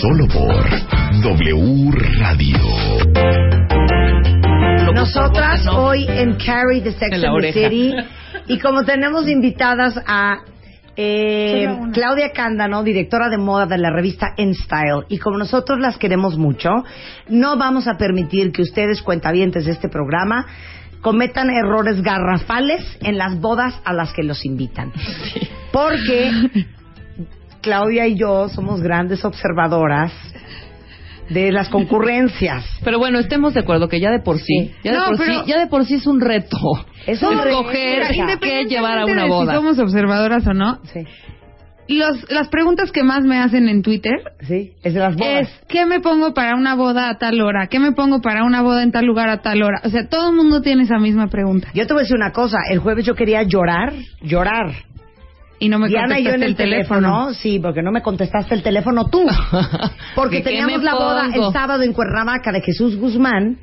Solo por W Radio. Nosotras hoy en Carrie the Sex and the City y como tenemos invitadas a eh, Claudia Cándano, directora de moda de la revista InStyle, y como nosotros las queremos mucho, no vamos a permitir que ustedes, cuentavientes de este programa, cometan errores garrafales en las bodas a las que los invitan. Porque Claudia y yo somos grandes observadoras de las concurrencias. Pero bueno, estemos de acuerdo que ya de por sí, ya, de, por sí ya de por sí es un reto. Es un escoger qué llevar a una de boda. Si somos observadoras o no. Sí. Los, las preguntas que más me hacen en Twitter Sí, es de las bodas. es ¿qué me pongo para una boda a tal hora? ¿Qué me pongo para una boda en tal lugar a tal hora? O sea, todo el mundo tiene esa misma pregunta. Yo te voy a decir una cosa, el jueves yo quería llorar, llorar. Y no me Diana y yo en contestaste el teléfono, sí, porque no me contestaste el teléfono tú. Porque ¿De qué teníamos la boda el sábado en Cuernavaca de Jesús Guzmán.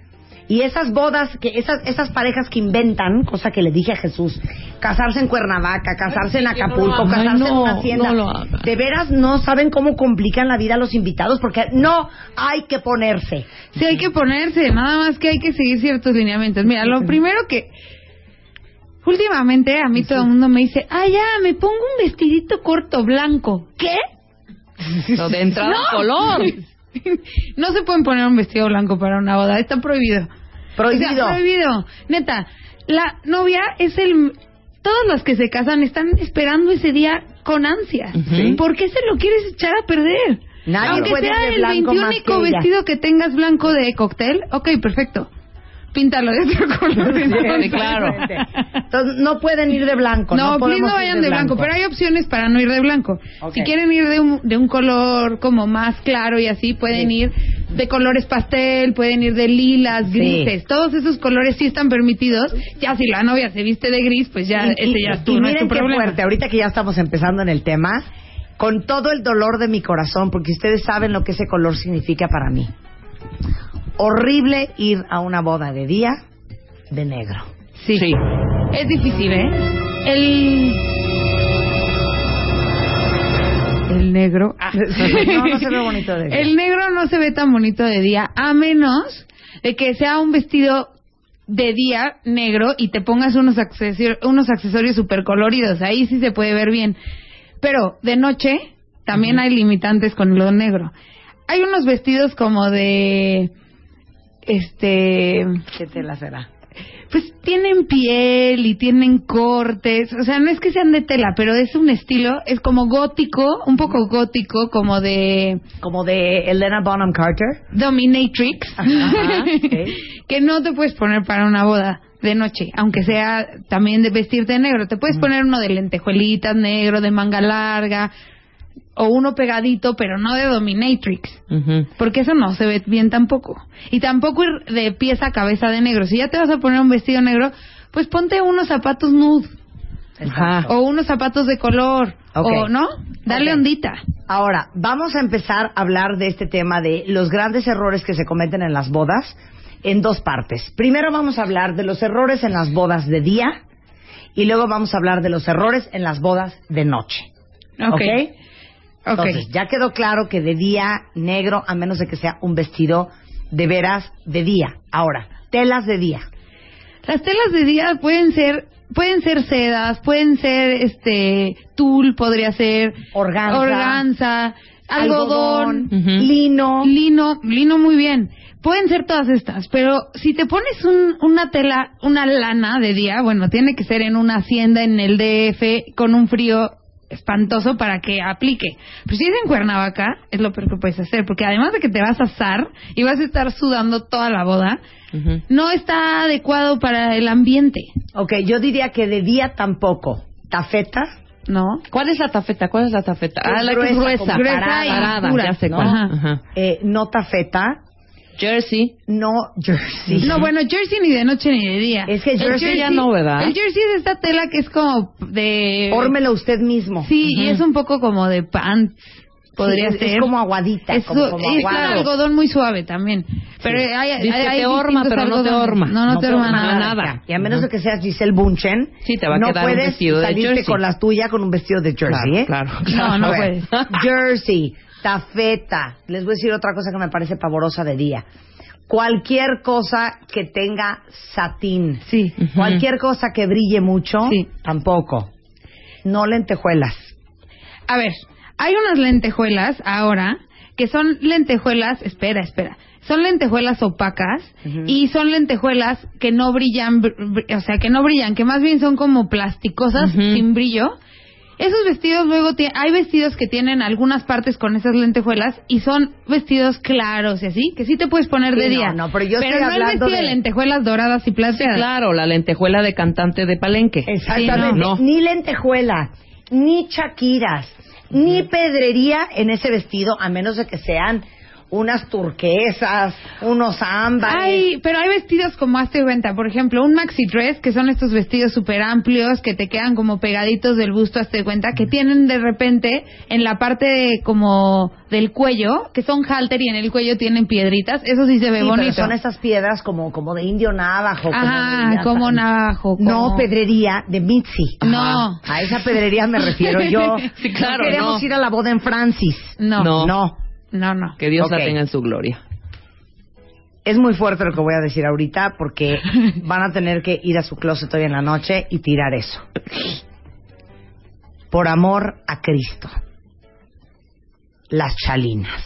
Y esas bodas, que esas, esas parejas que inventan, cosa que le dije a Jesús, casarse en Cuernavaca, casarse en no Acapulco, casarse Ay, en no, una hacienda, no de veras no saben cómo complican la vida a los invitados, porque no hay que ponerse. Sí, hay que ponerse, nada más que hay que seguir ciertos lineamientos. Mira, lo primero que... Últimamente a mí todo el mundo me dice, ah, ya, me pongo un vestidito corto blanco. ¿Qué? Lo de entrada No. color. no se pueden poner un vestido blanco para una boda, está prohibido. Prohibido. O sea, prohibido. Neta, la novia es el... Todos los que se casan están esperando ese día con ansia. Ujú. ¿Por qué se lo quieres echar a perder? Nadie Aunque puede sea el blanco más 21 que ella. vestido que tengas blanco de cóctel, ok, perfecto. Píntalo de otro color. Sí, claro. Entonces, no pueden ir de blanco. No, No, please no ir vayan de blanco, pero hay opciones para no ir de blanco. Si quieren ir de un, de un color como más claro y así, pueden Sí. ir de colores pastel, pueden ir de lilas, Sí. grises, todos esos colores sí están permitidos. Ya si la novia se viste de gris, pues ya y, ese y- ya es y tu, no es miren tu qué problema. fuerte, ahorita que ya estamos empezando en el tema, con todo el dolor de mi corazón, porque ustedes saben lo que ese color significa para mí. Horrible ir a una boda de día de negro. Sí. Sí. Es difícil, ¿eh? El el negro. Ah. No, no se ve bonito de día. El negro no se ve tan bonito de día, a menos de que sea un vestido de día negro y te pongas unos accesorios, unos accesorios super coloridos. Ahí sí se puede ver bien. Pero de noche también hay limitantes con lo negro. Hay unos vestidos como de este ¿Qué tela será? pues tienen piel y tienen cortes, o sea, no es que sean de tela, pero es un estilo, es como gótico, un poco gótico, como de Como de Elena Bonham Carter. dominatrix, Ajá, que no te puedes poner para una boda de noche, aunque sea también de vestirte de negro, te puedes poner uno de lentejuelitas negro, de manga larga, o uno pegadito, pero no de dominatrix. Porque eso no se ve bien tampoco. Y tampoco ir de pieza a cabeza de negro. Si ya te vas a poner un vestido negro, pues ponte unos zapatos nude. Exacto. O unos zapatos de color. O, ¿no? Dale ondita. Ahora, vamos a empezar a hablar de este tema de los grandes errores que se cometen en las bodas en dos partes. Primero vamos a hablar de los errores en las bodas de día y luego vamos a hablar de los errores en las bodas de noche. Ok. ¿Ok? Ok. Entonces, ya quedó claro que de día negro, a menos de que sea un vestido de veras de día. Ahora, telas de día. Las telas de día pueden ser pueden ser sedas, pueden ser este tul, podría ser Organza. organza, algodón, lino. lino, lino muy bien. Pueden ser todas estas, pero si te pones un- una tela, una lana de día, bueno, tiene que ser en una hacienda en el DF con un frío espantoso para que aplique. Pero si es en Cuernavaca, es lo peor que puedes hacer, porque además de que te vas a asar y vas a estar sudando toda la boda, no está adecuado para el ambiente. Ok, yo diría que de día tampoco. ¿Tafeta? No. ¿Cuál es la tafeta? ¿Cuál es la tafeta? Ah, la que es gruesa. Gruesa y parada, dura. ya sé ¿no? cuál. Ajá. Ajá. Eh, no tafeta, Jersey. no jersey. No, bueno, jersey ni de noche ni de día. Es que El jersey ya no, ¿verdad? El jersey es esta tela que es como de... Fórmelo usted mismo. Sí, y es un poco como de pants, podría Sí, ser. Es como aguadita, Es, como, como es aguado. algodón muy suave también. Pero hay, hay, Dice que hay te horma, pero no te horma. No, no, No te te horma nada. nada. Y a menos de que seas Giselle Bunchen, Sí, te va a no quedar un puedes vestido de salirte jersey. con la tuya con un vestido de jersey, Claro, ¿eh? claro, No, no ver, puedes. Jersey, tafeta. Les voy a decir otra cosa que me parece pavorosa de día. Cualquier cosa que tenga satín. Sí. Cualquier cosa que brille mucho, Sí. tampoco. No lentejuelas. A ver, hay unas lentejuelas ahora que son lentejuelas, espera, espera, son lentejuelas opacas y son lentejuelas que no brillan, br- br- o sea, que no brillan, que más bien son como plasticosas sin brillo. Esos vestidos luego hay vestidos que tienen algunas partes con esas lentejuelas y son vestidos claros y así, que sí te puedes poner Sí, de no, día. no, pero yo estoy no el hablando vestido de... de- lentejuelas doradas y Sí, plateadas. claro, la lentejuela de cantante de Palenque. Exactamente. no. Ni lentejuela, ni chaquiras, ni pedrería en ese vestido, a menos de que sean unas turquesas, unos ámbares. Hay, pero hay vestidos como hazte cuenta, por ejemplo, un maxi dress, que son estos vestidos súper amplios que te quedan como pegaditos del busto, hazte cuenta, que tienen de repente en la parte de- como del cuello, que son halter y en el cuello tienen piedritas, eso sí se ve Sí, pero bonito. son esas piedras como, como de indio navajo. Ajá, como, como navajo. como- No, pedrería de Mitzi. No. A esa pedrería me refiero yo. Sí, claro, No queremos no. ir a la boda en Francis. No, No. no, No. no. Que Dios la tenga en su gloria. Es muy fuerte lo que voy a decir ahorita porque van a tener que ir a su closet hoy en la noche y tirar eso. Por amor a Cristo. Las chalinas.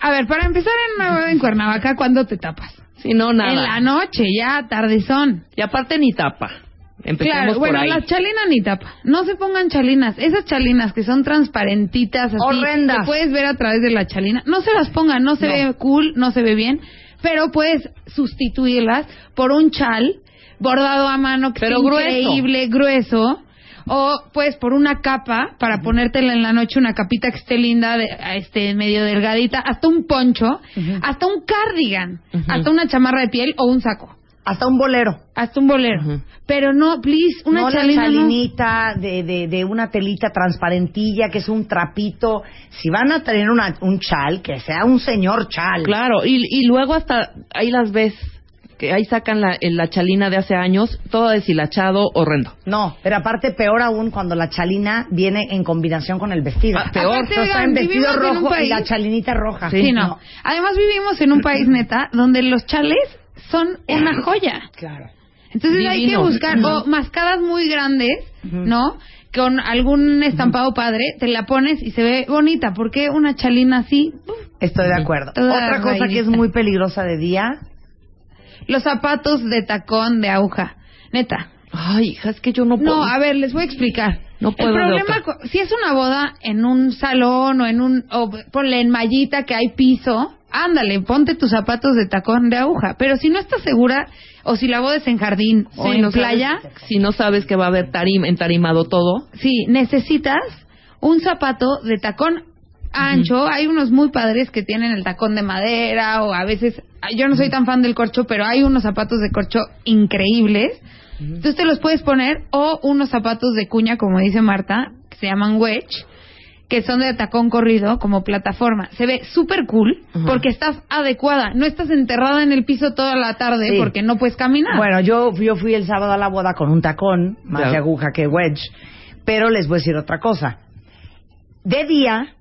A ver, para empezar en en Cuernavaca, ¿cuándo te tapas? Si no, nada. En la noche, ya, tardezón. Y aparte ni tapa. Empecemos Claro, por bueno, ahí. las chalinas ni tapa. No se pongan chalinas. Esas chalinas que son transparentitas, así, Horrendas. que puedes ver a través de la chalina, no se las pongan, no se No. ve cool, no se ve bien, pero puedes sustituirlas por un chal bordado a mano que Pero increíble, grueso. O pues por una capa para ponértela en la noche, una capita que esté linda, de, este medio delgadita, hasta un poncho, hasta un cardigan, hasta una chamarra de piel o un saco, Hasta un bolero. hasta un bolero. Pero no, please, una no chalina la no. chalinita de, de, de una telita transparentilla que es un trapito. Si van a tener una, un chal, que sea un señor chal. Claro, y, y luego hasta ahí las ves, que ahí sacan la, la chalina de hace años, todo deshilachado, horrendo. No, pero aparte peor aún cuando la chalina viene en combinación con el vestido. Ah, peor. Aparte, está en vestido en rojo y la chalinita roja. Sí, no. Además vivimos en un país neta donde los chales son una joya. Claro. Entonces hay que Divino. buscar o mascadas muy grandes, ¿no? Con algún estampado padre, te la pones y se ve bonita. porque una chalina así? Uf, Estoy de acuerdo. Toda Otra cosa que es muy peligrosa de día, Los zapatos de tacón de aguja. Neta. Ay, hija, es que yo no puedo. No, a ver, les voy a explicar. No puedo El problema, si es una boda en un salón o en un, o ponle en mallita que hay piso, ándale, ponte tus zapatos de tacón de aguja. Pero si no estás segura, o si la boda es en jardín o en no sabes- playa, si no sabes que va a haber tarim, entarimado todo, sí, necesitas un zapato de tacón ancho. Hay unos muy padres que tienen el tacón de madera o a veces, yo no soy tan fan del corcho, pero hay unos zapatos de corcho increíbles. Entonces te los puedes poner o unos zapatos de cuña, como dice Marta, que se llaman wedge, que son de tacón corrido como plataforma. Se ve súper cool porque estás adecuada. No estás enterrada en el piso toda la tarde Sí. porque no puedes caminar. Bueno, yo, yo fui el sábado a la boda con un tacón, más de aguja que wedge, pero les voy a decir otra cosa. De día,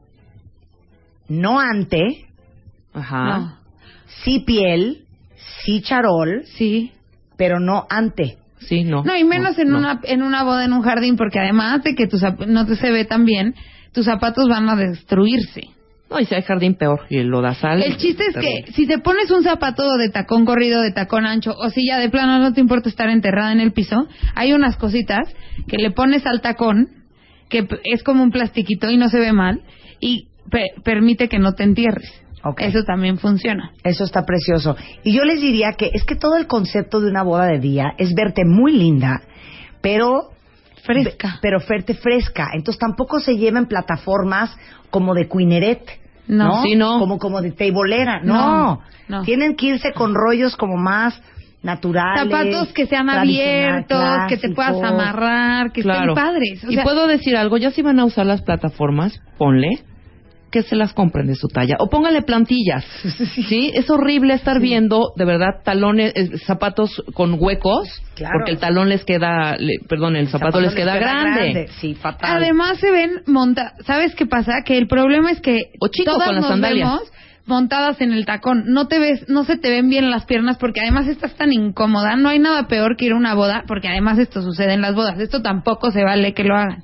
no ante, ajá. No. sí piel, sí charol, Sí. pero no ante. Sí, no. No, y menos no, en no. una en una boda en un jardín, porque además de que tus no te se ve tan bien, tus zapatos van a destruirse. No, y si hay jardín, peor. Y lo da sal. El chiste es que si te pones un zapato de tacón corrido, de tacón ancho, o si ya de plano no te importa estar enterrada en el piso, hay unas cositas que le pones al tacón, que es como un plastiquito y no se ve mal, y permite que no te entierres. Eso también funciona. Eso está precioso. Y yo les diría que es que todo el concepto de una boda de día es verte muy linda, pero fresca. Pero verte fresca. Entonces tampoco se lleven plataformas como de Quineret. No, no. Como, como de teibolera. No. no. Tienen que irse con rollos como más naturales. Zapatos que sean abiertos, que te puedas amarrar, que estén padres. y puedo decir algo, ya si van a usar las plataformas, ponle que se las compren de su talla. O póngale plantillas. Sí, es horrible estar viendo, de verdad, talones, eh, zapatos con huecos, porque el talón les queda, perdón, el zapato, les, queda, grande. Sí, fatal. Además se ven monta, ¿sabes qué pasa? Que el problema es que o chico todas con las sandalias. montadas en el tacón, no te ves, no se te ven bien las piernas porque además estás tan incómoda, no hay nada peor que ir a una boda, porque además esto sucede en las bodas, esto tampoco se vale que lo hagan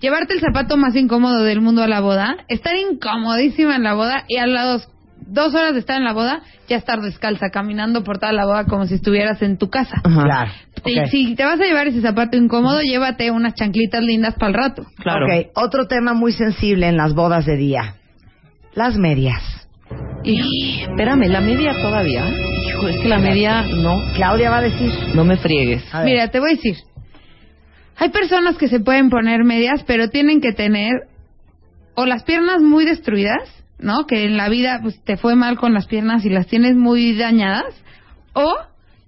Llevarte el zapato más incómodo del mundo a la boda, estar incomodísima en la boda y a las dos horas de estar en la boda, ya estar descalza, caminando por toda la boda como si estuvieras en tu casa. Claro. Si te vas a llevar ese zapato incómodo, llévate unas chanclitas lindas para el rato. Claro. Ok, otro tema muy sensible en las bodas de día. Las medias. Y, espérame, ¿la media todavía? Hijo, es que la media no. Claudia va a decir. No me friegues. Mira, te voy a decir. Hay personas que se pueden poner medias, pero tienen que tener o las piernas muy destruidas, ¿no? Que en la vida pues, te fue mal con las piernas y las tienes muy dañadas, o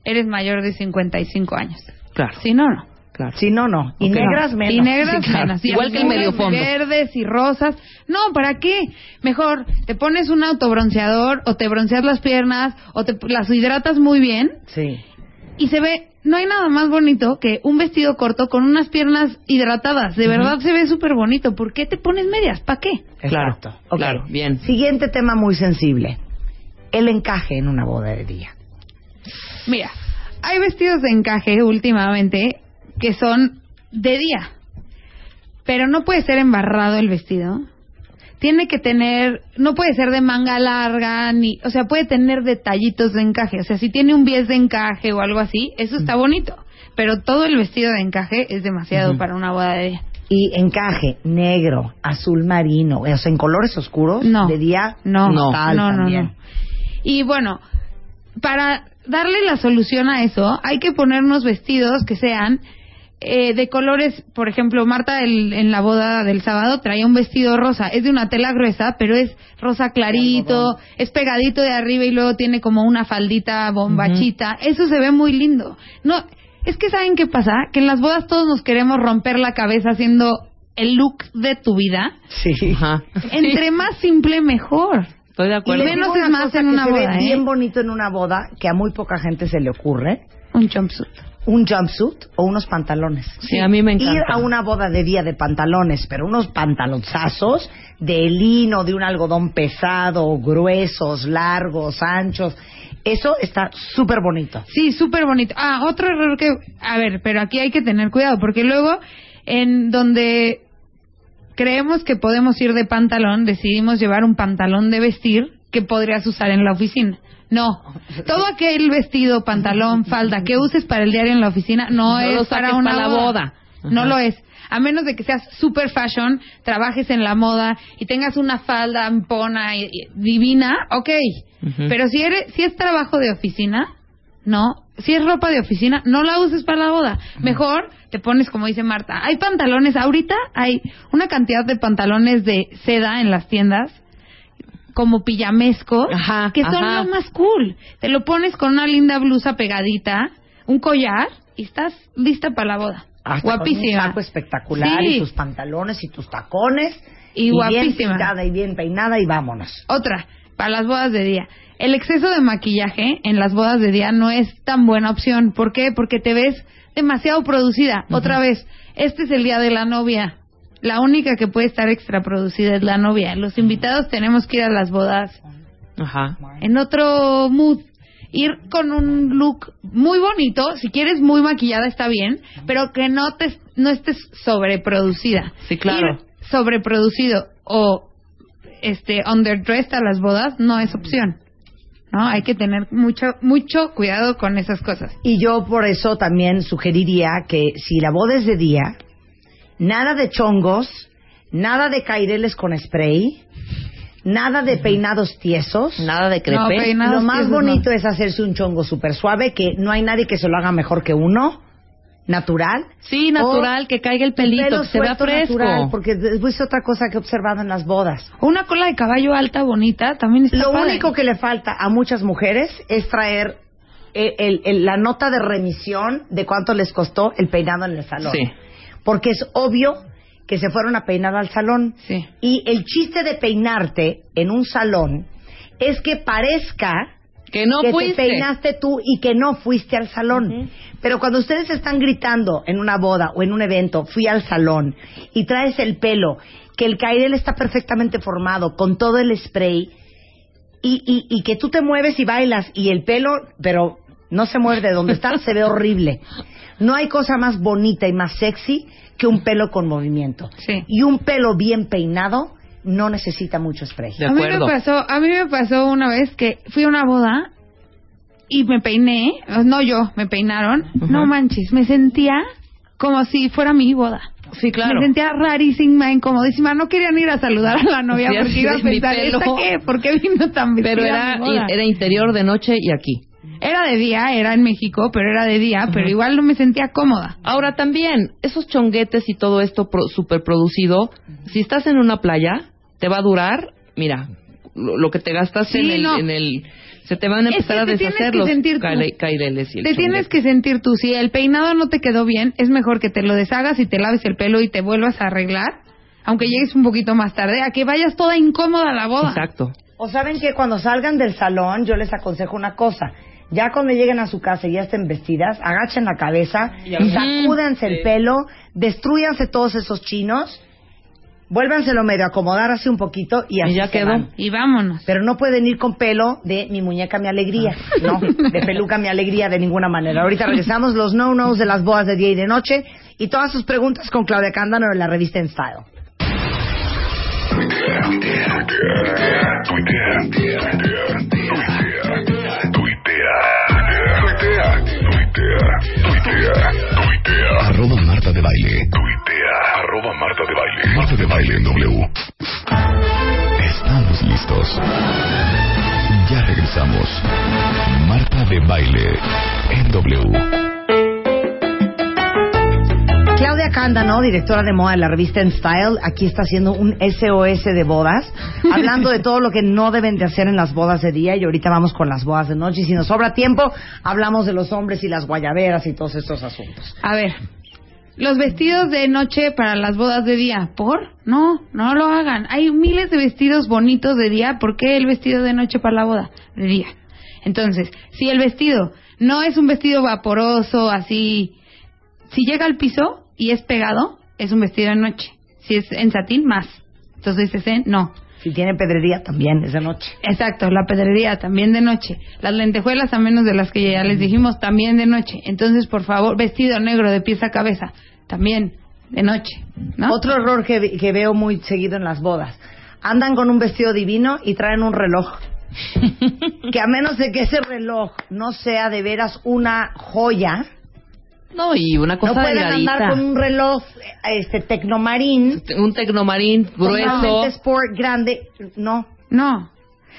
eres mayor de 55 años. Claro. Si no, no. Claro. Si no, no. Y negras menos. Y negras menos. Igual que el medio fondo. Verdes y rosas. No, ¿para qué? Mejor te pones un autobronceador o te bronceas las piernas o te las hidratas muy bien. Sí. Y se ve no hay nada más bonito que un vestido corto con unas piernas hidratadas. De verdad se ve súper bonito. ¿Por qué te pones medias? ¿Para qué? Claro, claro, bien. Siguiente tema muy sensible. El encaje en una boda de día. Mira, hay vestidos de encaje últimamente que son de día. Pero no puede ser embarrado el vestido tiene que tener, no puede ser de manga larga, ni, o sea, puede tener detallitos de encaje. O sea, si tiene un bies de encaje o algo así, eso está bonito. Pero todo el vestido de encaje es demasiado para una boda de día. Y encaje negro, azul marino, o sea, en colores oscuros, no, de día, no, no, no, no. Y bueno, para darle la solución a eso, hay que ponernos vestidos que sean eh, de colores, por ejemplo, Marta en la boda del sábado traía un vestido rosa, es de una tela gruesa, pero es rosa clarito, es pegadito de arriba y luego tiene como una faldita bombachita, eso se ve muy lindo. No, es que saben qué pasa, que en las bodas todos nos queremos romper la cabeza haciendo el look de tu vida. Sí. Entre más simple mejor. Estoy de acuerdo. Y menos es más en una boda. Se ve bien ¿eh? bonito en una boda que a muy poca gente se le ocurre. Un jumpsuit un jumpsuit o unos pantalones. Sí, a mí me encanta. Ir a una boda de día de pantalones, pero unos pantalonzazos de lino, de un algodón pesado, gruesos, largos, anchos. Eso está súper bonito. Sí, súper bonito. Ah, otro error que... A ver, pero aquí hay que tener cuidado, porque luego en donde creemos que podemos ir de pantalón, decidimos llevar un pantalón de vestir que podrías usar en la oficina. No, todo aquel vestido, pantalón, falda que uses para el diario en la oficina no, es para una la boda. No lo es. A menos de que seas super fashion, trabajes en la moda y tengas una falda ampona y, divina, ok. Pero si eres, si es trabajo de oficina, no. Si es ropa de oficina, no la uses para la boda. Mejor te pones, como dice Marta, hay pantalones, ahorita hay una cantidad de pantalones de seda en las tiendas como pijamesco, que son lo más cool. Te lo pones con una linda blusa pegadita, un collar y estás lista para la boda. guapísima. un saco espectacular y tus pantalones y tus tacones. Y, guapísima. Bien y bien peinada y vámonos. Otra, para las bodas de día. El exceso de maquillaje en las bodas de día no es tan buena opción. ¿Por qué? Porque te ves demasiado producida. Otra vez, este es el día de la novia la única que puede estar extra producida es la novia. Los invitados tenemos que ir a las bodas Ajá. en otro mood. Ir con un look muy bonito, si quieres muy maquillada está bien, pero que no te no estés sobreproducida. Sí, claro. Ir sobreproducido o este underdressed a las bodas no es opción. ¿No? Hay que tener mucho mucho cuidado con esas cosas. Y yo por eso también sugeriría que si la boda es de día, nada de chongos, nada de caireles con spray, nada de peinados tiesos. Nada de crepe. lo más bonito es hacerse un chongo súper suave, que no hay nadie que se lo haga mejor que uno natural. Sí, natural, que caiga el pelito, que se vea fresco. Natural, porque es otra cosa que he observado en las bodas. Una cola de caballo alta, bonita, también está Lo único que le falta a muchas mujeres es traer eh, la nota de remisión de cuánto les costó el peinado en el salón. Sí. Porque es obvio que se fueron a peinar al salón. Sí. Y el chiste de peinarte en un salón es que parezca que no te peinaste tú y que no fuiste al salón. Pero cuando ustedes están gritando en una boda o en un evento, fui al salón y traes el pelo, que el cairel está perfectamente formado con todo el spray y, y, y que tú te mueves y bailas y el pelo, pero no se mueve de donde está, se ve horrible. No hay cosa más bonita y más sexy que un pelo con movimiento. Y un pelo bien peinado no necesita mucho spray. a mí me pasó, a mí me pasó una vez que fui a una boda y me peiné, no yo, me peinaron. No manches, me sentía como si fuera mi boda. Sí, claro. Me sentía rarísima, incomodísima. No querían ir a saludar a la novia porque iba a pensar, ¿esta qué? ¿Por qué vino tan Pero era, era interior de noche y aquí. Era de día, era en México, pero era de día, pero igual no me sentía cómoda. Ahora también, esos chonguetes y todo esto super producido, si estás en una playa, te va a durar, mira, lo, que te gastas en, el, en el se te van a empezar a deshacer los caireles y Te tienes que sentir tú. Si el peinado no te quedó bien, es mejor que te lo deshagas y te laves el pelo y te vuelvas a arreglar, aunque llegues un poquito más tarde, a que vayas toda incómoda a la boda. Exacto. O saben que cuando salgan del salón, yo les aconsejo una cosa. Ya cuando lleguen a su casa y ya estén vestidas, agachen la cabeza, sacúdense el pelo, destruyanse todos esos chinos vuélvanselo medio a acomodar así un poquito y así ya quedó. Y vámonos. Pero no pueden ir con pelo de mi muñeca mi alegría, ah. no, de peluca mi alegría de ninguna manera. Ahorita regresamos los no-nos de las bodas de día y de noche y todas sus preguntas con Claudia Cándano en la revista En Style. Arroba Marta de Baile. Arroba Marta de Baile. Marta de Baile en W. Estamos listos. Ya regresamos. Marta de Baile en W. Claudia Cándano, directora de moda de la revista En Style, aquí está haciendo un SOS de bodas, hablando de todo lo que no deben de hacer en las bodas de día y ahorita vamos con las bodas de noche y si nos sobra tiempo hablamos de los hombres y las guayaberas y todos estos asuntos. A ver, los vestidos de noche para las bodas de día, ¿por? No, no lo hagan. Hay miles de vestidos bonitos de día, ¿por qué el vestido de noche para la boda de día? Entonces, si el vestido no es un vestido vaporoso, así, si llega al piso, y es pegado, es un vestido de noche. Si es en satín, más. Entonces ese no. Si tiene pedrería, también es de noche. Exacto, la pedrería también de noche. Las lentejuelas, a menos de las que ya les dijimos, también de noche. Entonces, por favor, vestido negro de pies a cabeza, también de noche. ¿no? Otro error que, que veo muy seguido en las bodas. Andan con un vestido divino y traen un reloj. que a menos de que ese reloj no sea de veras una joya, no, y una cosa No pueden andar con un reloj este tecnomarín. Un tecnomarín grueso. sport grande. No. No.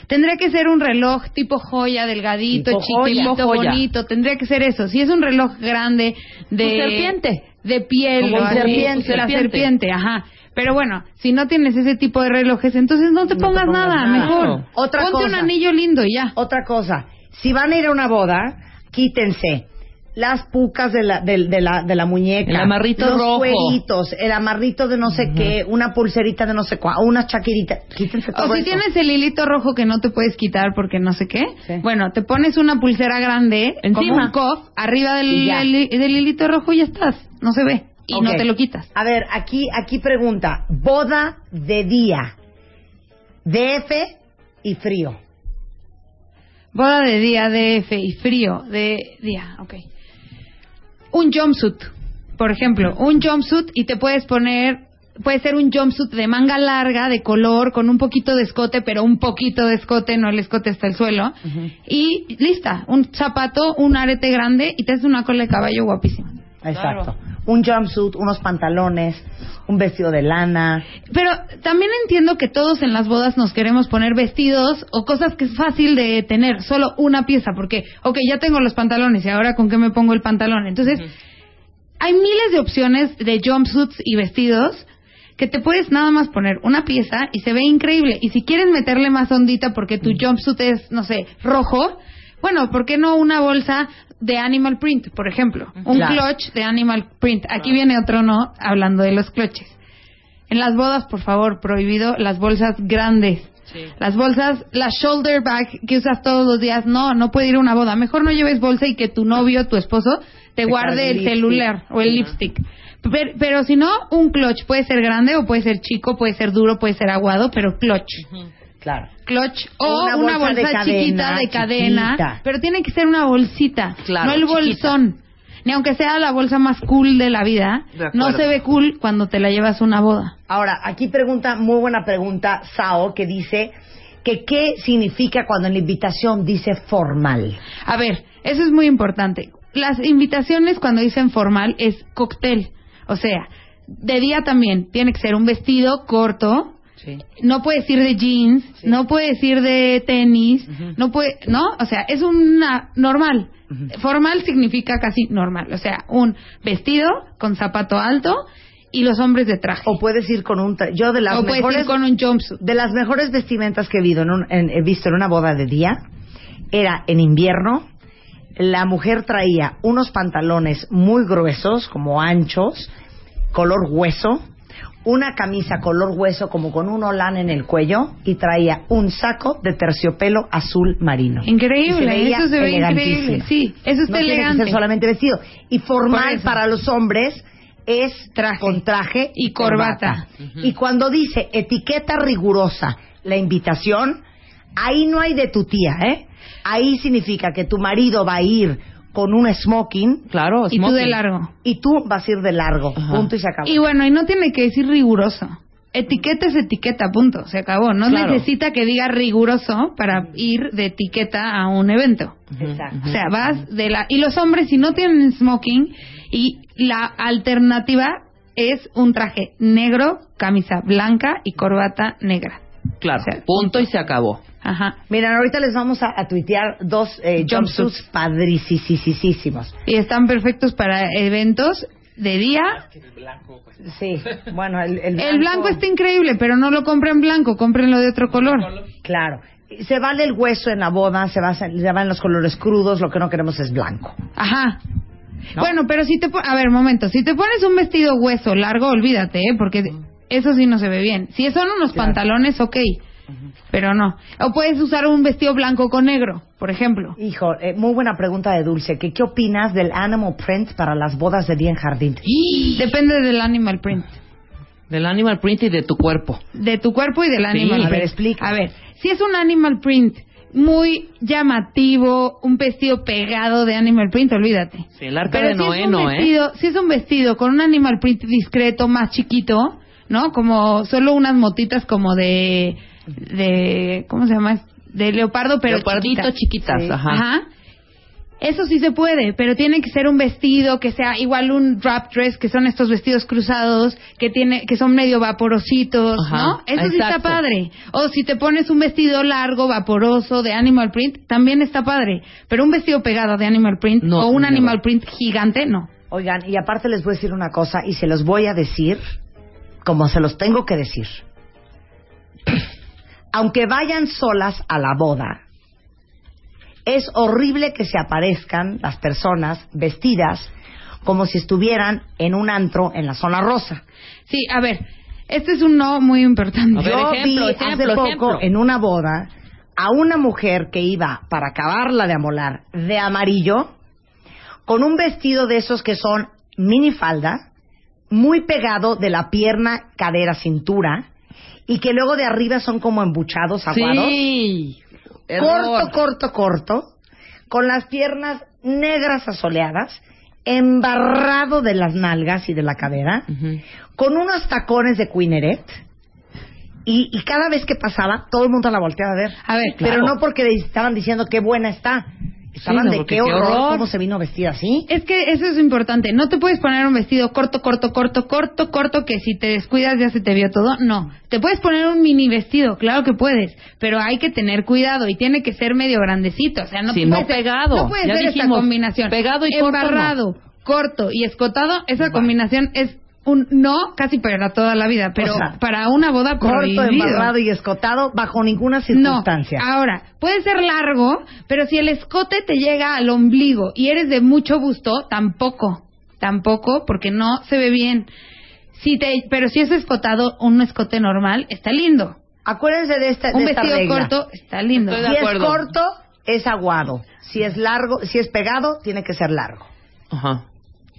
Tendría que ser un reloj tipo joya, delgadito, chiquito, bonito. Tendría que ser eso. Si es un reloj grande de... serpiente. De piel. Como serpiente. La serpiente, ajá. Pero bueno, si no tienes ese tipo de relojes, entonces no te, pongas, nada, mejor. Otra Ponte un anillo lindo y ya. Otra cosa, si van a ir a una boda, quítense las pucas de la, de, la, de la muñeca, el amarrito los rojo, cueritos, el amarrito de no sé qué, una pulserita de no sé cuál, una chaquirita, quítense todo O si tienes el hilito rojo que no te puedes quitar porque no sé qué, bueno, te pones una pulsera grande, encima, como un arriba del, del hilito rojo y ya estás, no se ve y no te lo quitas. A ver, aquí, aquí pregunta, boda de día, DF y frío. Boda de día, DF y frío de día, ok un jumpsuit, por ejemplo, un jumpsuit y te puedes poner puede ser un jumpsuit de manga larga, de color, con un poquito de escote, pero un poquito de escote, no el escote hasta el suelo. Y lista, un zapato, un arete grande y te haces una cola de caballo guapísima. Exacto. Un jumpsuit, unos pantalones, un vestido de lana. Pero también entiendo que todos en las bodas nos queremos poner vestidos o cosas que es fácil de tener, solo una pieza, porque, ok, ya tengo los pantalones y ahora con qué me pongo el pantalón. Entonces, hay miles de opciones de jumpsuits y vestidos que te puedes nada más poner una pieza y se ve increíble. Y si quieres meterle más ondita porque tu jumpsuit es, no sé, rojo, bueno, ¿por qué no una bolsa de animal print, por ejemplo? Un clutch de animal print. Aquí viene otro no, hablando de los clutches. En las bodas, por favor, prohibido las bolsas grandes. Las bolsas, la shoulder bag que usas todos los días, no, no puede ir a una boda. Mejor no lleves bolsa y que tu novio, tu esposo, te, guarde el, celular o el lipstick. Pero, si no, un clutch puede ser grande o puede ser chico, puede ser duro, puede ser aguado, pero clutch. Claro. Clutch o una bolsa, chiquita de cadena, pero tiene que ser una bolsita, no el bolsón. Ni aunque sea la bolsa más cool de la vida, no se ve cool cuando te la llevas a una boda. Ahora, aquí pregunta, muy buena pregunta, Sao, que dice que qué significa cuando en la invitación dice formal. A ver, eso es muy importante. Las invitaciones cuando dicen formal es cóctel. O sea, de día también tiene que ser un vestido corto, no puedes ir de jeans, no puedes ir de tenis, no puede, ¿no? O sea, es una normal. Formal significa casi normal, o sea, un vestido con zapato alto y los hombres de traje. O puedes ir con un yo de las o mejores ir con un jumpsuit. De las mejores vestimentas que he, visto en, he visto en una boda de día era en invierno la mujer traía unos pantalones muy gruesos, como anchos, color hueso, una camisa color hueso como con un olán en el cuello y traía un saco de terciopelo azul marino. Increíble, eso se ve increíble. Sí, eso está no elegante. Tiene que ser solamente vestido. Y formal para los hombres es traje. con traje y corbata. Y cuando dice etiqueta rigurosa, la invitación, ahí no hay de tu tía, ¿eh? Ahí significa que tu marido va a ir con un smoking. Claro, smoking. Y tú de largo. Y tú vas a ir de largo. Punto y se acabó. Y bueno, y no tiene que decir riguroso. Etiqueta es etiqueta, punto. Se acabó. No necesita que diga riguroso para ir de etiqueta a un evento. Exacto. O sea, vas de la. Y los hombres, si no tienen smoking, y la alternativa es un traje negro, camisa blanca y corbata negra. Claro, punto y se acabó. Ajá. Miren, ahorita les vamos a, tuitear dos eh, jumpsuits padricísimos. Y están perfectos para eventos de día. Sí, bueno, el, el, blanco... el blanco está increíble, pero no lo compren blanco, cómprenlo de otro color. Claro. Se vale el hueso en la boda, se, va, se van los colores crudos, lo que no queremos es blanco. Ajá. Bueno, pero si te... A ver, momento. Si te pones un vestido hueso largo, olvídate, ¿eh? Porque eso sí no se ve bien. Si son unos pantalones, ok pero no. O puedes usar un vestido blanco con negro, por ejemplo. Hijo, eh, muy buena pregunta de Dulce. ¿Qué, ¿Qué opinas del animal print para las bodas de día en jardín? Depende del animal print. Del animal print y de tu cuerpo. De tu cuerpo y del animal print. A ver, explica. A ver, si es un animal print muy llamativo, un vestido pegado de animal print, olvídate. Sí, el arca de Noé, no, ¿eh? Si es un vestido con un animal print discreto, más chiquito, ¿no? Como solo unas motitas como de de ¿cómo se llama? De leopardo, pero Leopardito chiquitas, ajá. Eso sí se puede, pero tiene que ser un vestido que sea igual un wrap dress, que son estos vestidos cruzados, que tiene, que son medio vaporositos, ¿no? Eso sí está padre. O si te pones un vestido largo, vaporoso, de animal print, también está padre. Pero un vestido pegado de animal print o un animal print gigante, no. Oigan, y aparte les voy a decir una cosa, y se los voy a decir como se los tengo que decir aunque vayan solas a la boda, es horrible que se aparezcan las personas vestidas como si estuvieran en un antro en la zona rosa. Sí, a ver, este es un no muy importante. Yo vi hace poco en una boda a una mujer que iba para acabarla de amolar de amarillo con un vestido de esos que son minifalda, muy pegado de la pierna, cadera, cintura, y que luego de arriba son como embuchados, aguados. Sí. Corto, corto, corto, con las piernas negras asoleadas embarrado de las nalgas y de la cadera, con unos tacones de Queeneret. Y, y cada vez que pasaba, todo el mundo la volteaba a ver. A ver, Pero claro. no porque estaban diciendo qué buena está. Estaban no, de qué qué horror, horror. cómo se vino vestida así. Es que eso es importante. No te puedes poner un vestido corto, corto, corto, corto, corto, que si te descuidas ya se te vio todo. No. Te puedes poner un mini vestido, claro que puedes. Pero hay que tener cuidado y tiene que ser medio grandecito. O sea, no Sí, puede no ser- pegado. No puede Ya ser esta combinación. pegado y corto, Embarrado, corto y escotado, esa combinación es un no casi para toda la vida. Pero O sea, para una boda Corto, embarrado y escotado, bajo ninguna No, circunstancia. ahora, puede ser largo, pero si el escote te llega al ombligo y eres de mucho busto, tampoco, tampoco, porque no se ve bien. Si te, pero si es escotado, un escote normal, está lindo. Acuérdense de esta, Un de esta vestido regla. corto, está lindo. Estoy de Si es corto, es aguado. Si es largo, si es pegado, tiene que ser largo. Ajá.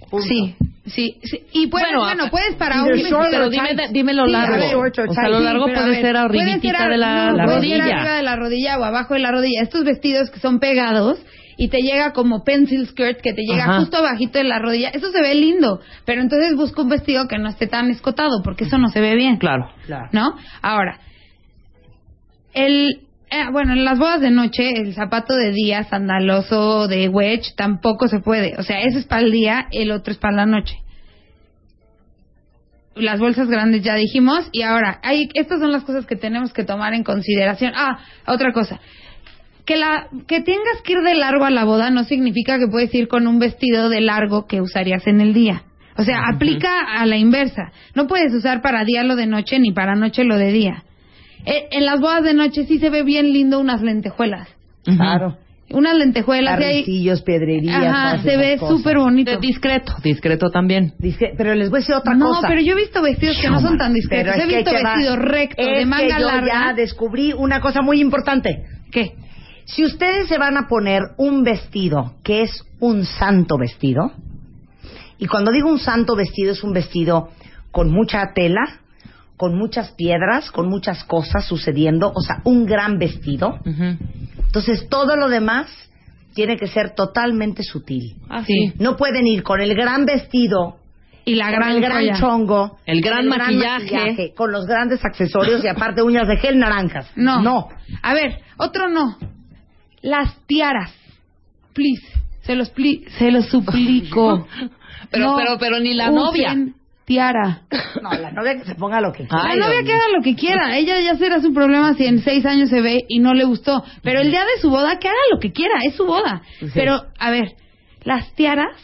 Punto. Sí, sí, sí. Y puedes, Bueno, puedes para un Pero dime, dime lo Sí, largo. a ver, short or O sea, lo largo puede ver, ser puede ser a- de la, no, la puede ser arriba rodilla. de la rodilla o abajo de la rodilla. Estos vestidos que son pegados y te llega como pencil skirt que te llega Ajá. justo abajito de la rodilla. Eso se ve lindo, pero entonces busca un vestido que no esté tan escotado porque eso no se ve bien. Claro. Claro. ¿No? Ahora, el eh, bueno, en las bodas de noche el zapato de día sandaloso de wedge tampoco se puede. O sea, ese es para el día, el otro es para la noche. Las bolsas grandes ya dijimos y ahora hay estas son las cosas que tenemos que tomar en consideración. Ah otra cosa. Que la que tengas que ir de largo a la boda no significa que puedes ir con un vestido de largo que usarías en el día. O sea aplica a la inversa. No puedes usar para día lo de noche ni para noche lo de día Eh, en las bodas de noche sí se ve bien lindo unas lentejuelas Claro. unas lentejuelas y ahí Carricillos, piedrerías. ajá se ve súper bonito Discreto. Discreto también. Pero les voy a decir otra no, cosa. pero yo he visto vestidos que no son tan discretos. He visto vestidos rectos, Es de manga que yo larga. ya descubrí una cosa muy importante. ¿Qué? Si ustedes se van a poner un vestido que es un santo vestido, y cuando digo un santo vestido es un vestido con mucha tela, con muchas piedras, con muchas cosas sucediendo, o sea, un gran vestido, entonces todo lo demás tiene que ser totalmente sutil. Ah, Sí. No pueden ir con el gran vestido, Y la gran el gran joya. chongo, El gran maquillaje. con los grandes accesorios y aparte uñas de gel naranjas. No. No. A ver, otro no. Las tiaras. Please. Se los, pli- se los suplico. Pero, No pero, pero ni la usen novia. Tiara. No, la novia que se ponga lo que quiera. Ay, la novia que haga lo que quiera. Ella ya será su problema si en seis años se ve y no le gustó. Pero el día de su boda, que haga lo que quiera. Es su boda. Sí. Pero, a ver, las tiaras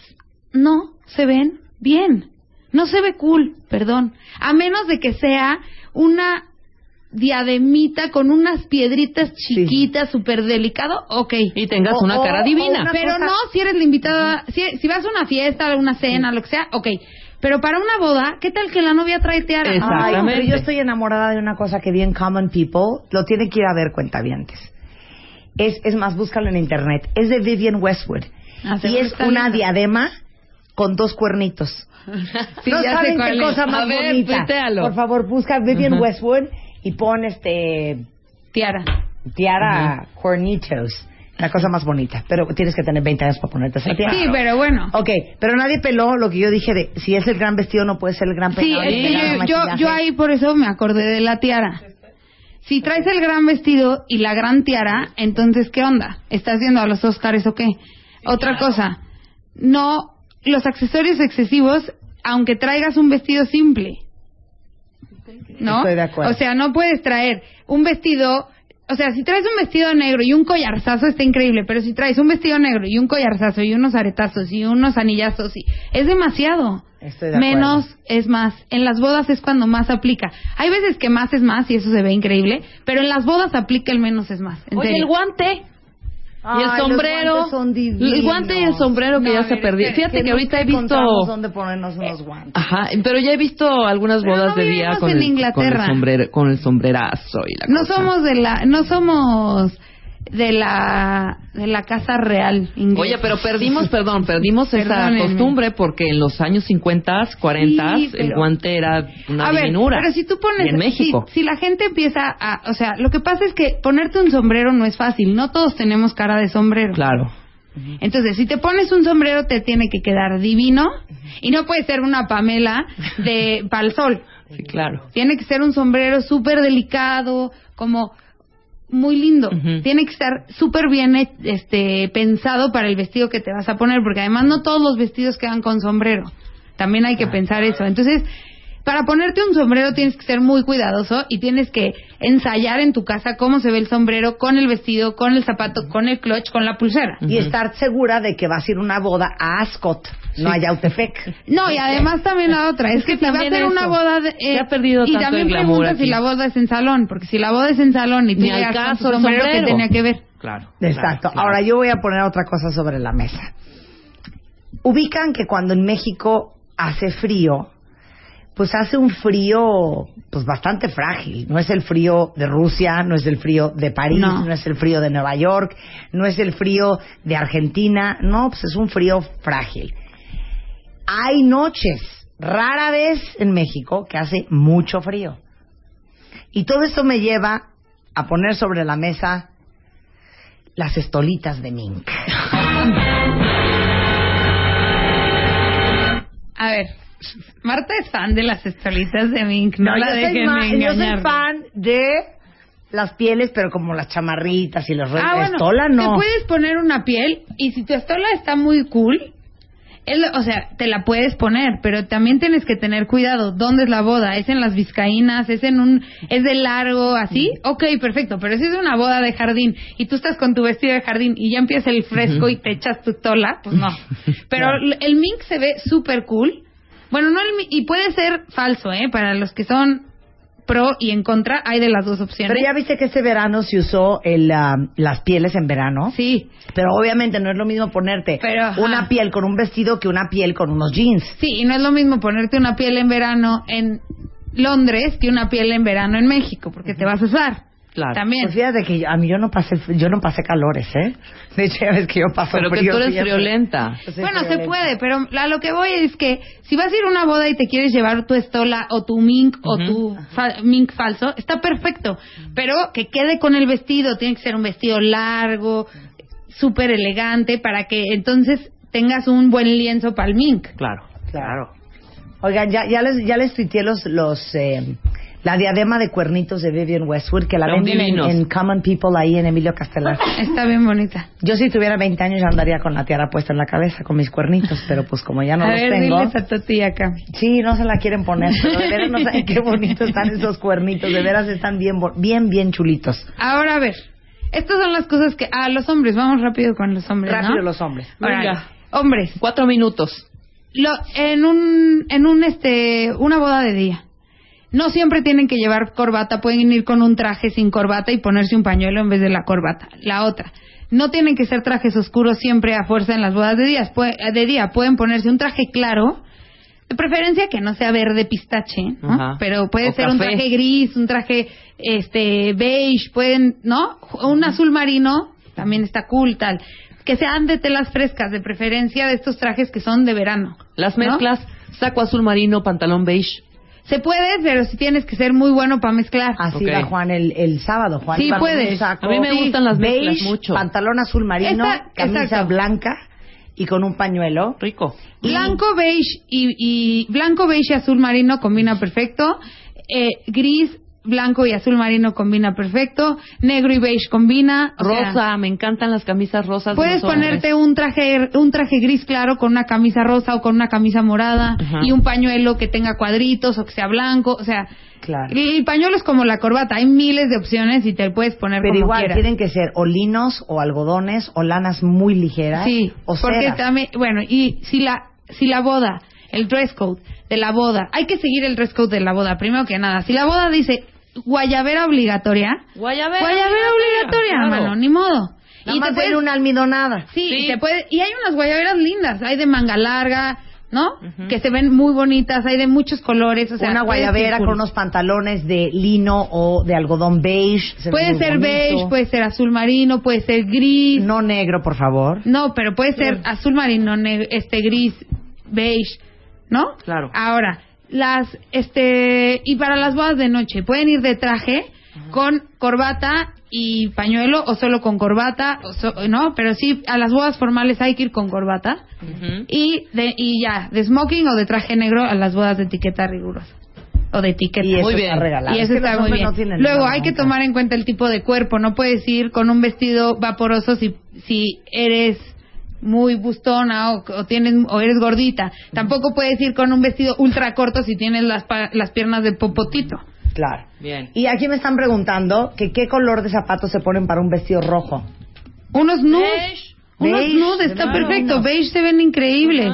no se ven bien. No se ve cool, perdón. A menos de que sea una diademita con unas piedritas chiquitas, súper delicado, ok. Y tengas O- una cara o divina. una- Pero cosa- no si eres la invitada, si, si vas a una fiesta, a una cena, lo que sea, ok. Pero para una boda, ¿qué tal que la novia trae tiara? Ay, Exactamente. pero yo estoy enamorada de una cosa que bien common people lo tiene que ir a ver cuentavientes. Es, es más, búscalo en internet. Es de Vivian Westwood. Ah, y es una diadema con dos cuernitos. Sí, no ya sé saben cuál qué es. cosa A más ver, bonita. tuitealo. Por favor, busca Vivian. Westwood y pon este Tiara. tiara cuernitos. La cosa más bonita. Pero tienes que tener 20 años para ponerte esa tiara. Sí, pero bueno. Ok, pero nadie peló lo que yo dije de si es el gran vestido no puede ser el gran Sí, peinado. es ni que yo, yo, yo ahí por eso me acordé de la tiara. Si traes el gran vestido y la gran tiara, entonces ¿qué onda? ¿Estás viendo a los Oscars o qué? Otra cosa, no, los accesorios excesivos, aunque traigas un vestido simple, ¿no? Estoy de acuerdo. O sea, no puedes traer un vestido, o sea, si traes un vestido negro y un collarzazo está increíble, pero si traes un vestido negro y un collarzazo y unos aretazos y unos anillazos, y, es demasiado. Estoy de acuerdo. Menos es más. En las bodas es cuando más aplica. Hay veces que más es más y eso se ve increíble, pero en las bodas aplica el menos es más. En Oye, serio. el guante. Y el sombrero. el guante y el sombrero que No, ya se perdió. Fíjate que, ahorita he visto. dónde ponernos unos guantes. Ajá, pero ya he visto algunas Pero bodas no de día con en el, con, el Inglaterra. sombrero, con el sombrerazo y la No cosa. somos de la, no somos de la, de la casa real inglesa. Oye, pero perdimos, perdón, perdimos esa costumbre porque en los años 50, 40 Sí, el guante era una a ver, pero si tú pones, en México. Si, si la gente empieza a, o sea, lo que pasa es que ponerte un sombrero no es fácil. No todos tenemos cara de sombrero. Claro. Entonces, si te pones un sombrero, te tiene que quedar divino y no puede ser una Pamela de pal sol. Sí, claro. Tiene que ser un sombrero súper delicado, como muy lindo. Tiene que estar súper bien este, pensado para el vestido que te vas a poner, porque además no todos los vestidos quedan con sombrero. También hay que ah. pensar eso. Entonces, para ponerte un sombrero tienes que ser muy cuidadoso y tienes que ensayar en tu casa cómo se ve el sombrero con el vestido, con el zapato, con el clutch, con la pulsera. Y estar segura de que vas a ir a una boda a Ascot, no a Yautepec. No, y además también la otra, es, que, si va a ser una boda... De, eh, ha perdido y también pregunta si la boda es en salón, porque si la boda es en salón y tú llegas caso, sombrero, que tenía que ver? Claro. Exacto. Ahora yo voy a poner otra cosa sobre la mesa. Ubican que cuando en México hace frío, pues hace un frío pues bastante frágil. No es el frío de Rusia, no es el frío de París, no. es el frío de Nueva York, no es el frío de Argentina, no, pues es un frío frágil. Hay noches, rara vez en México, que hace mucho frío. Y todo esto me lleva a poner sobre la mesa las estolitas de mink. A ver, Marta es fan de las estolitas de mink, no, la dejen engañar. Yo soy fan de las pieles, pero como las chamarritas y los ah, bueno, estola no. Te puedes poner una piel y si tu estola está muy cool, o sea, te la puedes poner, pero también tienes que tener cuidado. ¿Dónde es la boda? ¿Es en las vizcaínas? ¿Es en un, es de largo, así? Ok, perfecto, pero si es una boda de jardín y tú estás con tu vestido de jardín y ya empieza el fresco y te echas tu tola, pues no. Pero el mink se ve súper cool bueno, no y puede ser falso, ¿eh? Para los que son pro y en contra, hay de las dos opciones. Pero ya viste que este verano se usó el, ah, las pieles en verano. Sí. Pero obviamente no es lo mismo ponerte una piel con un vestido que una piel con unos jeans. Sí, y no es lo mismo ponerte una piel en verano en Londres que una piel en verano en México, porque te vas a usar. Claro. También. Pues fíjate que a mí yo no pasé, yo no pasé calores, ¿eh? De hecho, ya ves que yo paso pero frío. Que tú eres friolenta. Bueno, se puede, pero a lo que voy es que si vas a ir a una boda y te quieres llevar tu estola o tu mink o tu mink falso, está perfecto. Pero que quede con el vestido, tiene que ser un vestido largo, súper elegante, para que entonces tengas un buen lienzo para el mink. Claro, claro. Oigan, ya, ya les, ya les tuiteé los, los eh, la diadema de cuernitos de Vivian Westwood, que la venden en, Common People ahí en Emilio Castelar. Está bien bonita. Yo si tuviera 20 años ya andaría con la tiara puesta en la cabeza, con mis cuernitos, pero pues como ya no a los ver, tengo... Diles a tu tía acá. Sí, no se la quieren poner, pero de veras no saben qué bonitos están esos cuernitos, de veras están bien, bien, bien chulitos. Ahora a ver, estas son las cosas que... Ah, los hombres, vamos rápido con los hombres, Rápido los hombres. Venga. Hombres. Cuatro minutos. Lo, en un, en un, este, una boda de día no siempre tienen que llevar corbata, pueden ir con un traje sin corbata y ponerse un pañuelo en vez de la corbata. La otra, no tienen que ser trajes oscuros siempre a fuerza en las bodas de, día. de día. Pueden ponerse un traje claro, de preferencia que no sea verde pistache, ¿no? pero puede ser un traje gris, un traje este beige, pueden, ¿no? Un azul marino también está cool, tal. Que sean de telas frescas, de preferencia de estos trajes que son de verano. Las mezclas, saco azul marino, pantalón beige. Se puede, pero si tienes que ser muy bueno para mezclar. Así va Juan el, el sábado. Juan sí, puedes. A mí me gustan las beige, mucho. Pantalón azul marino, camisa blanca y con un pañuelo. Rico. Blanco, beige y, y, blanco, beige y azul marino combina perfecto. Eh, gris, blanco y azul marino combina perfecto, negro y beige combina, rosa, me encantan las camisas rosas. Puedes ponerte un traje un traje gris claro con una camisa rosa o con una camisa morada y un pañuelo que tenga cuadritos o que sea blanco, o sea, Claro. El pañuelo es como la corbata, hay miles de opciones y te puedes poner Pero igual tienen que ser o linos o algodones o lanas muy ligeras. Sí, o porque también, bueno, y si la si la boda, el dress code de la boda, hay que seguir el dress code de la boda, primero que nada. Si la boda dice guayabera obligatoria. Guayabera, obligatoria, mano, ni modo. y te puede una almidonada. Sí, Y, te puede, y hay unas guayaberas lindas, hay de manga larga, ¿no? Que se ven muy bonitas, hay de muchos colores, o sea, una guayabera con unos pantalones de lino o de algodón beige. puede ser beige, puede ser azul marino, puede ser gris. No negro, por favor. No, pero puede ser azul marino, este gris, beige, ¿no? Claro. Ahora, las este y para las bodas de noche pueden ir de traje con corbata y pañuelo o solo con corbata, o no, pero sí a las bodas formales hay que ir con corbata y de, y ya, de smoking o de traje negro a las bodas de etiqueta rigurosa o de etiqueta. Y muy bien. Está Y eso está muy bien. Luego hay que tomar en cuenta el tipo de cuerpo. No puedes ir con un vestido vaporoso si, si eres muy bustona o, tienes o eres gordita. Tampoco puedes ir con un vestido ultra corto si tienes las, las piernas de popotito. Claro. Bien. Y aquí me están preguntando que qué color de zapatos se ponen para un vestido rojo. Unos nudes. Unos nudes, está perfecto. Beige se ven increíbles.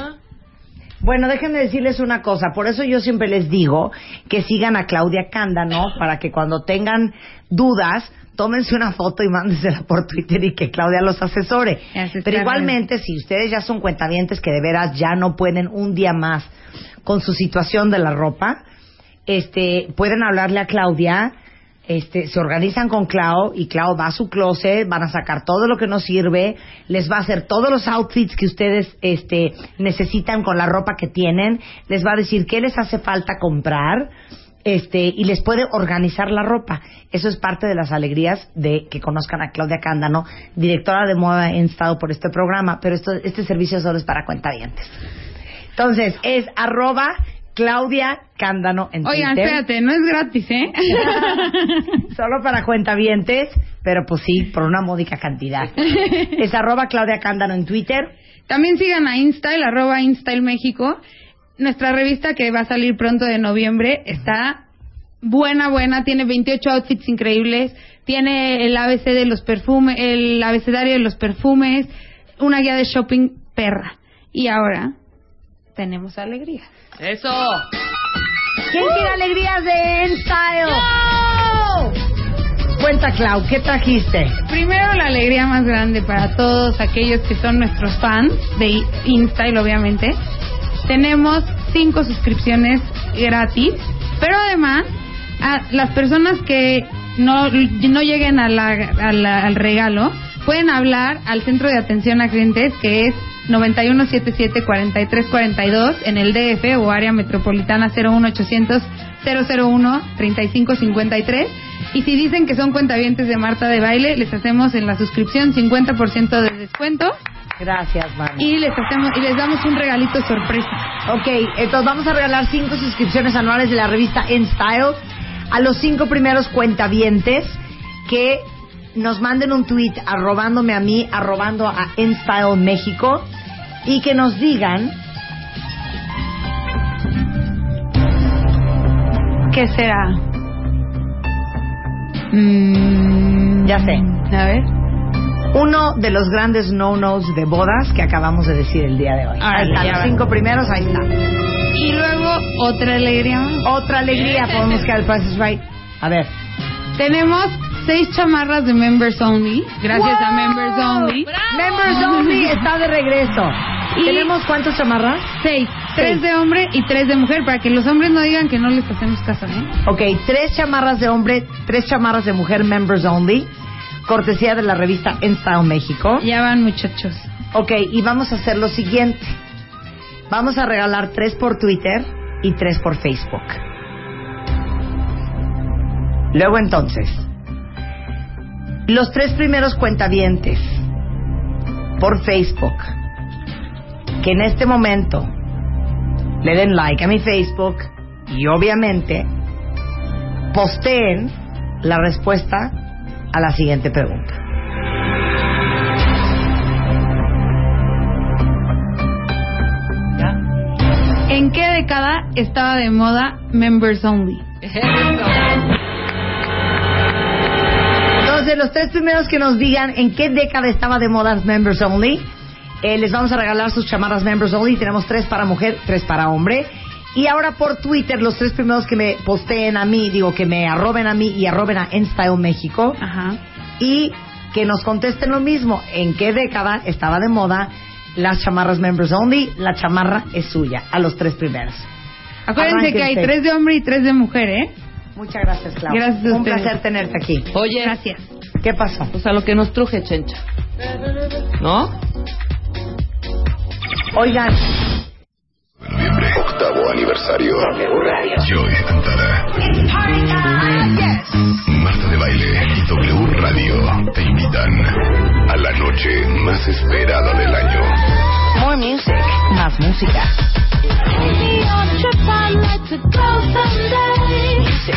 Bueno, déjenme decirles una cosa. Por eso yo siempre les digo que sigan a Claudia Cándano para que cuando tengan dudas tómense una foto y mándensela por Twitter y que Claudia los asesore. Pero igualmente, si ustedes ya son cuentavientes que de veras ya no pueden un día más con su situación de la ropa, este, pueden hablarle a Claudia, este, se organizan con Clau y Clau va a su closet, van a sacar todo lo que nos sirve, les va a hacer todos los outfits que ustedes este, necesitan con la ropa que tienen, les va a decir qué les hace falta comprar este, y les puede organizar la ropa. Eso es parte de las alegrías de que conozcan a Claudia Cándano, directora de moda en estado por este programa, pero esto, este servicio solo es para cuentavientes. Entonces, es arroba Claudia Cándano en Oigan, Twitter. espérate, no es gratis, ¿eh? Solo para cuentavientes, pero pues sí, por una módica cantidad. es arroba Claudia Cándano en Twitter. También sigan a InStyle, arroba InStyle México. Nuestra revista que va a salir pronto de noviembre está buena, buena. Tiene 28 outfits increíbles. Tiene el ABC de los perfumes, el abecedario de los perfumes, una guía de shopping perra. Y ahora tenemos alegría. ¡Eso! ¿Quién tiene alegrías de InStyle? Cuenta, Clau, ¿qué trajiste? Primero, la alegría más grande para todos aquellos que son nuestros fans de InStyle, obviamente. Tenemos cinco suscripciones gratis, pero además, a las personas que no, no lleguen a al regalo, pueden hablar al centro de atención a clientes que es 9177-4342 en el DF o área metropolitana 01800 001 3553 y si dicen que son cuentavientes de Marta de Baile les hacemos en la suscripción 50% de descuento Gracias, Mami. Y les hacemos y les damos un regalito sorpresa. Ok, entonces vamos a regalar cinco suscripciones anuales de la revista En Style a los cinco primeros cuentavientes que nos manden un tweet arrobándome a mí, arrobando a InStyle México y que nos digan ¿Qué será? Mm, ya sé. A ver. Uno de los grandes no-nos de bodas que acabamos de decir el día de hoy. ahí están, los cinco primeros, ahí está. Y luego, otra alegría. Otra alegría, podemos quedar el Price Right. A ver. Tenemos seis chamarras de Members Only, gracias a Members Only. Members Only está de regreso. ¿Tenemos cuántas chamarras? Seis. Tres de hombre y tres de mujer, para que los hombres no digan que no les hacemos caso, ¿eh? Ok, tres chamarras de hombre, tres chamarras de mujer, Members Only, cortesía de la revista En Style México. Ya van, muchachos. Ok, y vamos a hacer lo siguiente. Vamos a regalar tres por Twitter y tres por Facebook. Luego entonces, los tres primeros cuentavientes por Facebook que en este momento le den like a mi Facebook y obviamente posteen la respuesta a la siguiente pregunta. ¿En qué década estaba de moda Members Only? de los tres primeros que nos digan en qué década estaba de moda Members Only, eh, les vamos a regalar sus chamarras Members Only. Tenemos tres para mujer, tres para hombre. Y ahora por Twitter, los tres primeros que me posteen a mí, digo que me arroben a mí y arroben a InStyle México. Y que nos contesten lo mismo. ¿En qué década estaba de moda las chamarras Members Only? La chamarra es suya, a los tres primeros. Acuérdense que hay tres de hombre y tres de mujer, ¿eh? Muchas gracias, Claudia. Gracias Un placer tenerte aquí. Oye, gracias. ¿Qué pasó? Pues a lo que nos truje, chencha. ¿No? Oigan. Octavo aniversario. Joy Antara. Marta de Baile y W Radio te invitan a la noche más esperada del año. More music, más música. Music.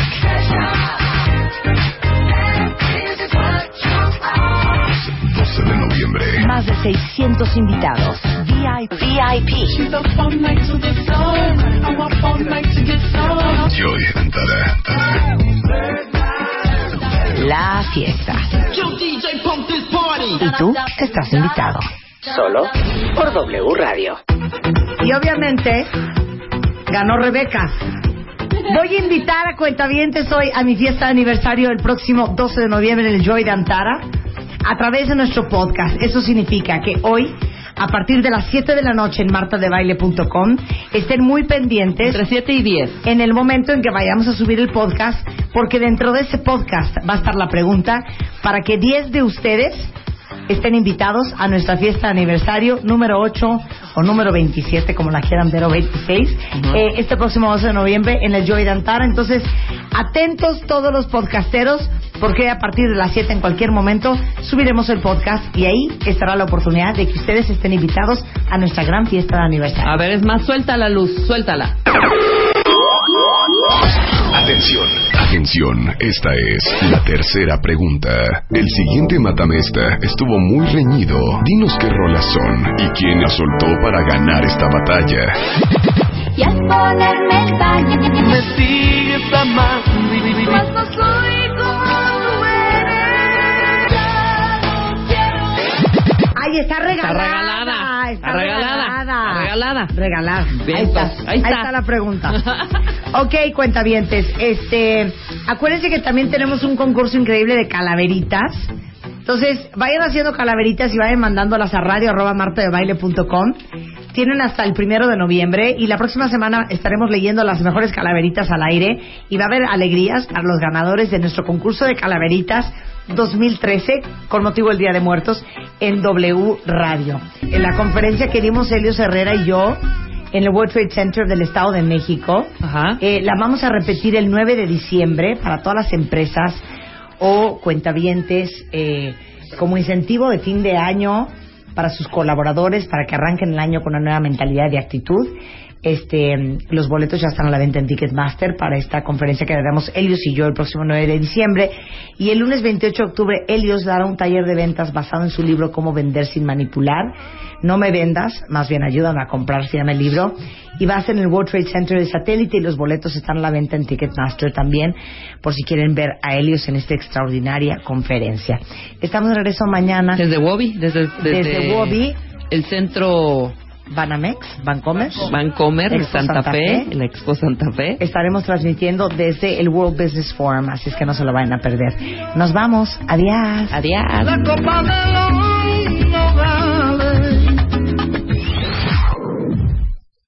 12 de noviembre. Más de 600 invitados. VIP. VIP. Joy Antara. La fiesta. Y tú estás invitado. Solo por W Radio. Y obviamente ganó Rebeca. Voy a invitar a cuentavientes hoy a mi fiesta de aniversario el próximo 12 de noviembre en el Joy de Antara a través de nuestro podcast. Eso significa que hoy, a partir de las 7 de la noche en martadebaile.com, estén muy pendientes. Entre 7 y 10. En el momento en que vayamos a subir el podcast, porque dentro de ese podcast va a estar la pregunta para que 10 de ustedes estén invitados a nuestra fiesta de aniversario número 8 o número 27, como la quieran ver, o 26, eh, este próximo 12 de noviembre en el Joy de Antara. Entonces, atentos todos los podcasteros, porque a partir de las 7 en cualquier momento subiremos el podcast y ahí estará la oportunidad de que ustedes estén invitados a nuestra gran fiesta de aniversario. A ver, es más, suelta la luz, suéltala. Atención, atención, esta es la tercera pregunta. El siguiente matamesta estuvo muy reñido. Dinos qué rolas son y quién la soltó para ganar esta batalla. Y al ponerme el baño Me sigues amando y Más no soy como tú eres Ya no quiero ¡Ay, está regalada! Está regalada. Está Está regalada. Está regalada. Regalada. Ahí, está. pues, ahí está. la pregunta. ok, cuentavientes. Este, acuérdense que también tenemos un concurso increíble de calaveritas. Entonces, vayan haciendo calaveritas y vayan mandándolas a radio arroba martadebaile.com. Tienen hasta el primero de noviembre y la próxima semana estaremos leyendo las mejores calaveritas al aire y va a haber alegrías para los ganadores de nuestro concurso de calaveritas 2013 con motivo del Día de Muertos en W Radio. En la conferencia que dimos Helios Herrera y yo en el World Trade Center del Estado de México, Ajá. eh, la vamos a repetir el 9 de diciembre para todas las empresas o cuentavientes eh, como incentivo de fin de año para sus colaboradores para que arranquen el año con una nueva mentalidad y actitud. Este, los boletos ya están a la venta en Ticketmaster para esta conferencia que daremos Helios y yo el próximo 9 de diciembre. Y el lunes 28 de octubre, Helios dará un taller de ventas basado en su libro Cómo vender sin manipular. No me vendas, más bien ayúdame a comprar, se llama el libro. Y va a ser en el World Trade Center de satélite y los boletos están a la venta en Ticketmaster también, por si quieren ver a Helios en esta extraordinaria conferencia. Estamos de regreso mañana Desde Wobby, desde, desde, Desde Wobby. El centro Banamex, Bancomer. Vancomer, Expo Santa, Santa Fe, Fe. la Expo Santa Fe. Estaremos transmitiendo desde el World Business Forum, así es que no se lo vayan a perder. Nos vamos, adiós. Adiós. La copa del